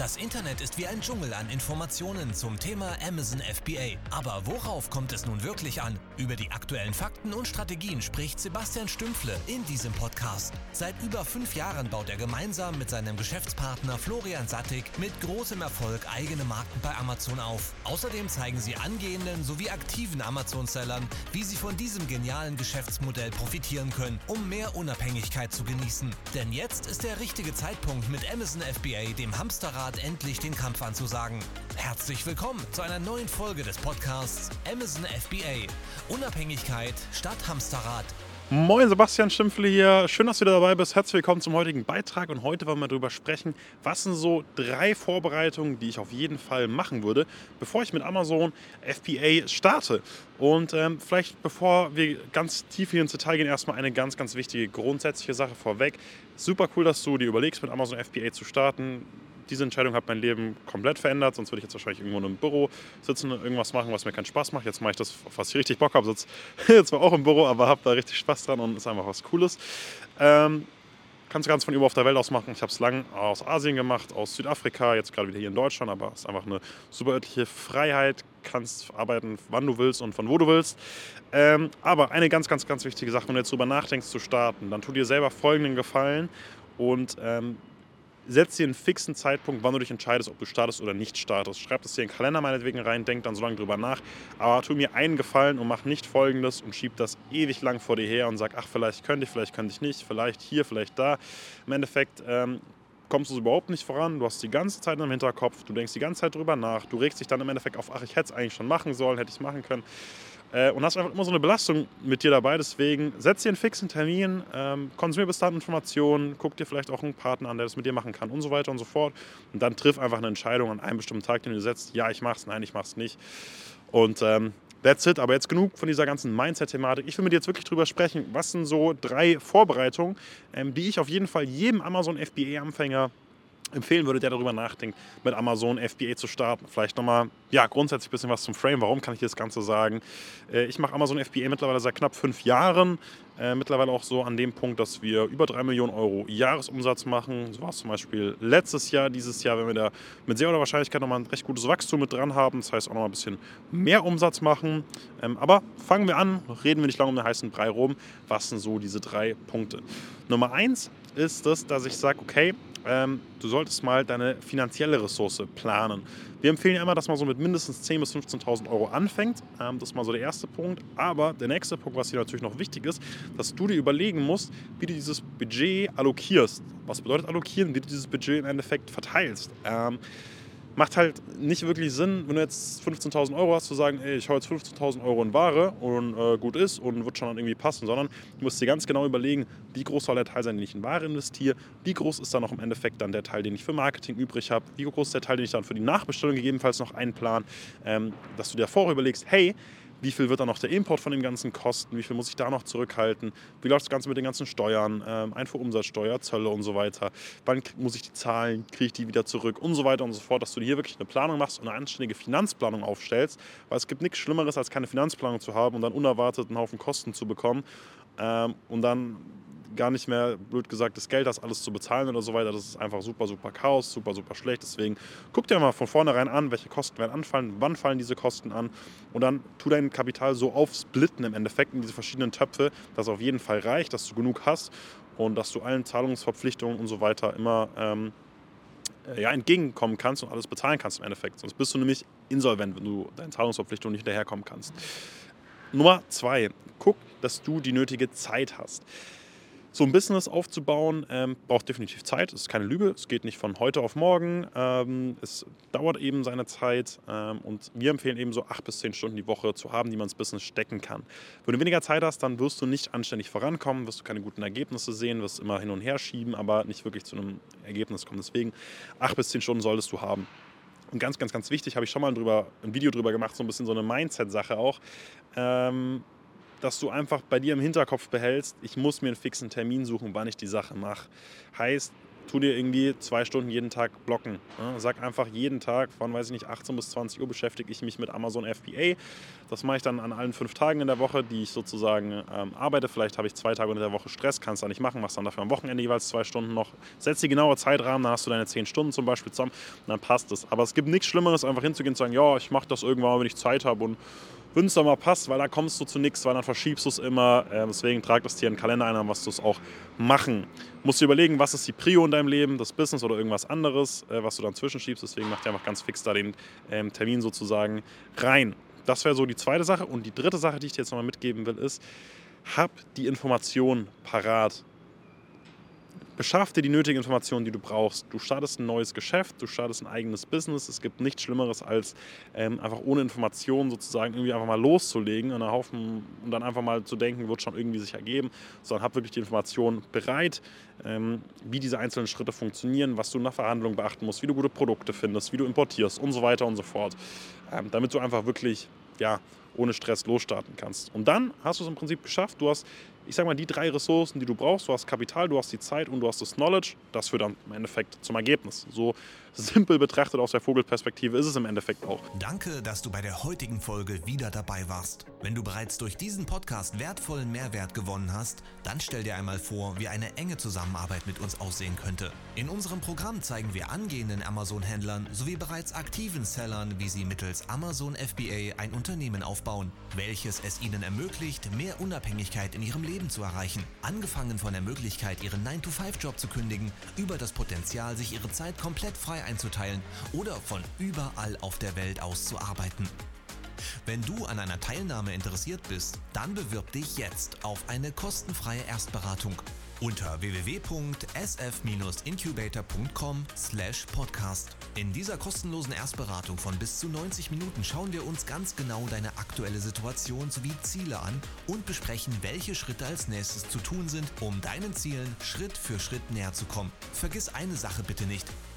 Das Internet ist wie ein Dschungel an Informationen zum Thema Amazon FBA. Aber worauf kommt es nun wirklich an? Über die aktuellen Fakten und Strategien spricht Sebastian Stümpfle in diesem Podcast. Seit über fünf Jahren baut er gemeinsam mit seinem Geschäftspartner Florian Sattig mit großem Erfolg eigene Marken bei Amazon auf. Außerdem zeigen sie angehenden sowie aktiven Amazon-Sellern, wie sie von diesem genialen Geschäftsmodell profitieren können, um mehr Unabhängigkeit zu genießen. Denn jetzt ist der richtige Zeitpunkt mit Amazon FBA, dem Hamsterrad Art endlich den Kampf anzusagen. Herzlich willkommen zu einer neuen Folge des Podcasts Amazon FBA. Unabhängigkeit statt Hamsterrad. Moin, Sebastian Schimpfle hier. Schön, dass du wieder dabei bist. Herzlich willkommen zum heutigen Beitrag. Und heute wollen wir darüber sprechen, was sind so drei Vorbereitungen, die ich auf jeden Fall machen würde, bevor ich mit Amazon FBA starte. Und ähm, vielleicht, bevor wir ganz tief hier ins Detail gehen, erstmal eine ganz, ganz wichtige grundsätzliche Sache vorweg. Super cool, dass du dir überlegst, mit Amazon FBA zu starten diese Entscheidung hat mein Leben komplett verändert. Sonst würde ich jetzt wahrscheinlich irgendwo in einem Büro sitzen und irgendwas machen, was mir keinen Spaß macht. Jetzt mache ich das, was ich richtig Bock habe. Sitze zwar auch im Büro, aber habe da richtig Spaß dran und ist einfach was Cooles. Ähm, kannst du ganz von überall auf der Welt aus machen. Ich habe es lang aus Asien gemacht, aus Südafrika, jetzt gerade wieder hier in Deutschland, aber es ist einfach eine super örtliche Freiheit. Kannst arbeiten, wann du willst und von wo du willst. Ähm, aber eine ganz, ganz, ganz wichtige Sache, wenn du jetzt darüber nachdenkst zu starten, dann tu dir selber folgenden Gefallen und ähm, setz dir einen fixen Zeitpunkt, wann du dich entscheidest, ob du startest oder nicht startest. Schreib das dir in den Kalender meinetwegen rein, denk dann so lange drüber nach. Aber tu mir einen Gefallen und mach nicht folgendes und schieb das ewig lang vor dir her und sag, ach, vielleicht könnte ich, vielleicht könnte ich nicht, vielleicht hier, vielleicht da. Im Endeffekt ähm, kommst du überhaupt nicht voran. Du hast die ganze Zeit im Hinterkopf, du denkst die ganze Zeit drüber nach, du regst dich dann im Endeffekt auf, ach, ich hätte es eigentlich schon machen sollen, hätte ich es machen können. Äh, und hast einfach immer so eine Belastung mit dir dabei. Deswegen setz dir einen fixen Termin, ähm, konsumier bis dahin Informationen, guck dir vielleicht auch einen Partner an, der das mit dir machen kann und so weiter und so fort. Und dann triff einfach eine Entscheidung an einem bestimmten Tag, den du setzt. Ja, ich mach's, nein, ich mach's nicht. Und ähm, That's it. Aber jetzt genug von dieser ganzen Mindset-Thematik. Ich will mit dir jetzt wirklich drüber sprechen, was sind so drei Vorbereitungen, ähm, die ich auf jeden Fall jedem Amazon FBA-Anfänger empfehlen würde, der darüber nachdenkt, mit Amazon FBA zu starten. Vielleicht nochmal, ja, grundsätzlich ein bisschen was zum Frame. Warum kann ich das Ganze sagen? Äh, ich mache Amazon FBA mittlerweile seit knapp fünf Jahren. Äh, mittlerweile auch so an dem Punkt, dass wir über drei Millionen Euro Jahresumsatz machen. So war es zum Beispiel letztes Jahr, dieses Jahr, wenn wir da mit sehr hoher Wahrscheinlichkeit nochmal ein recht gutes Wachstum mit dran haben. Das heißt auch nochmal ein bisschen mehr Umsatz machen. Ähm, aber fangen wir an, reden wir nicht lange um den heißen Brei rum. Was sind so diese drei Punkte? Nummer eins ist das, dass ich sage, okay, ähm, du solltest mal deine finanzielle Ressource planen. Wir empfehlen ja immer, dass man so mit mindestens 10.000 bis 15.000 Euro anfängt. Ähm, das ist mal so der erste Punkt. Aber der nächste Punkt, was hier natürlich noch wichtig ist, dass du dir überlegen musst, wie du dieses Budget allokierst. Was bedeutet allokieren? Wie du dieses Budget im Endeffekt verteilst. Ähm, macht halt nicht wirklich Sinn, wenn du jetzt 15.000 Euro hast, zu sagen, ey, ich hau jetzt 15.000 Euro in Ware und äh, gut ist und wird schon dann irgendwie passen, sondern du musst dir ganz genau überlegen, wie groß soll der Teil sein, den ich in Ware investiere, wie groß ist dann noch im Endeffekt dann der Teil, den ich für Marketing übrig habe, wie groß ist der Teil, den ich dann für die Nachbestellung gegebenenfalls noch einplan, ähm, dass du dir vorher überlegst, hey, wie viel wird dann noch der Import von dem Ganzen kosten, wie viel muss ich da noch zurückhalten, wie läuft das Ganze mit den ganzen Steuern, ähm, Einfuhrumsatzsteuer, Zölle und so weiter, wann muss ich die zahlen, kriege ich die wieder zurück und so weiter und so fort, dass du hier wirklich eine Planung machst und eine anständige Finanzplanung aufstellst, weil es gibt nichts Schlimmeres, als keine Finanzplanung zu haben und dann unerwartet einen Haufen Kosten zu bekommen ähm, und dann gar nicht mehr, blöd gesagt, das Geld, das alles zu bezahlen oder so weiter. Das ist einfach super, super Chaos, super, super schlecht. Deswegen guck dir mal von vornherein an, welche Kosten werden anfallen, wann fallen diese Kosten an und dann tu dein Kapital so aufsplitten im Endeffekt in diese verschiedenen Töpfe, dass es auf jeden Fall reicht, dass du genug hast und dass du allen Zahlungsverpflichtungen und so weiter immer ähm, äh, ja, entgegenkommen kannst und alles bezahlen kannst im Endeffekt. Sonst bist du nämlich insolvent, wenn du deinen Zahlungsverpflichtungen nicht hinterherkommen kannst. Nummer zwei, guck, dass du die nötige Zeit hast. So ein Business aufzubauen ähm, braucht definitiv Zeit. Es ist keine Lüge. Es geht nicht von heute auf morgen. Ähm, es dauert eben seine Zeit. Ähm, und wir empfehlen eben so acht bis zehn Stunden die Woche zu haben, die man ins Business stecken kann. Wenn du weniger Zeit hast, dann wirst du nicht anständig vorankommen, wirst du keine guten Ergebnisse sehen, wirst immer hin und her schieben, aber nicht wirklich zu einem Ergebnis kommen. Deswegen acht bis zehn Stunden solltest du haben. Und ganz, ganz, ganz wichtig, habe ich schon mal drüber, ein Video drüber gemacht, so ein bisschen so eine Mindset-Sache auch. Dass du einfach bei dir im Hinterkopf behältst, ich muss mir einen fixen Termin suchen, wann ich die Sache mache. Heißt, tu dir irgendwie zwei Stunden jeden Tag blocken. Ja, sag einfach jeden Tag von, weiß ich nicht, 18 bis 20 Uhr beschäftige ich mich mit Amazon FBA. Das mache ich dann an allen fünf Tagen in der Woche, die ich sozusagen ähm, arbeite. Vielleicht habe ich zwei Tage in der Woche Stress, kannst du nicht machen, machst dann dafür am Wochenende jeweils zwei Stunden noch. Setz die genaue Zeitrahmen, dann hast du deine zehn Stunden zum Beispiel zusammen und dann passt es. Aber es gibt nichts Schlimmeres, einfach hinzugehen und zu sagen, ja, ich mache das irgendwann, wenn ich Zeit habe und mal passt, weil da kommst du zu nichts, weil dann verschiebst du es immer. Äh, deswegen trag das dir in den Kalender ein, musst du es auch machen. Musst du überlegen, was ist die Prio in deinem Leben, das Business oder irgendwas anderes, äh, was du dann zwischenschiebst. Deswegen mach dir einfach ganz fix da den ähm, Termin sozusagen rein. Das wäre so die zweite Sache. Und die dritte Sache, die ich dir jetzt nochmal mitgeben will, ist, hab die Information parat. Beschaff dir die nötigen Informationen, die du brauchst. Du startest ein neues Geschäft, du startest ein eigenes Business. Es gibt nichts Schlimmeres, als ähm, einfach ohne Informationen sozusagen irgendwie einfach mal loszulegen und, Haufen, und dann einfach mal zu denken, wird schon irgendwie sich ergeben. Sondern hab wirklich die Informationen bereit, ähm, wie diese einzelnen Schritte funktionieren, was du in der Verhandlung beachten musst, wie du gute Produkte findest, wie du importierst und so weiter und so fort. Ähm, damit du einfach wirklich ja, ohne Stress losstarten kannst. Und dann hast du es im Prinzip geschafft. Du hast ich sage mal, die drei Ressourcen, die du brauchst, du hast Kapital, du hast die Zeit und du hast das Knowledge, das führt dann im Endeffekt zum Ergebnis. So simpel betrachtet aus der Vogelperspektive ist es im Endeffekt auch. Danke, dass du bei der heutigen Folge wieder dabei warst. Wenn du bereits durch diesen Podcast wertvollen Mehrwert gewonnen hast, dann stell dir einmal vor, wie eine enge Zusammenarbeit mit uns aussehen könnte. In unserem Programm zeigen wir angehenden Amazon-Händlern sowie bereits aktiven Sellern, wie sie mittels Amazon FBA ein Unternehmen aufbauen, welches es ihnen ermöglicht, mehr Unabhängigkeit in ihrem Leben zu erreichen. Angefangen von der Möglichkeit, ihren 9-to-5-Job zu kündigen, über das Potenzial, sich ihre Zeit komplett frei einzuteilen oder von überall auf der Welt aus zu arbeiten. Wenn du an einer Teilnahme interessiert bist, dann bewirb dich jetzt auf eine kostenfreie Erstberatung unter www.sf-incubator.com/podcast. In dieser kostenlosen Erstberatung von bis zu 90 Minuten schauen wir uns ganz genau deine aktuelle Situation sowie Ziele an und besprechen, welche Schritte als nächstes zu tun sind, um deinen Zielen Schritt für Schritt näher zu kommen. Vergiss eine Sache bitte nicht.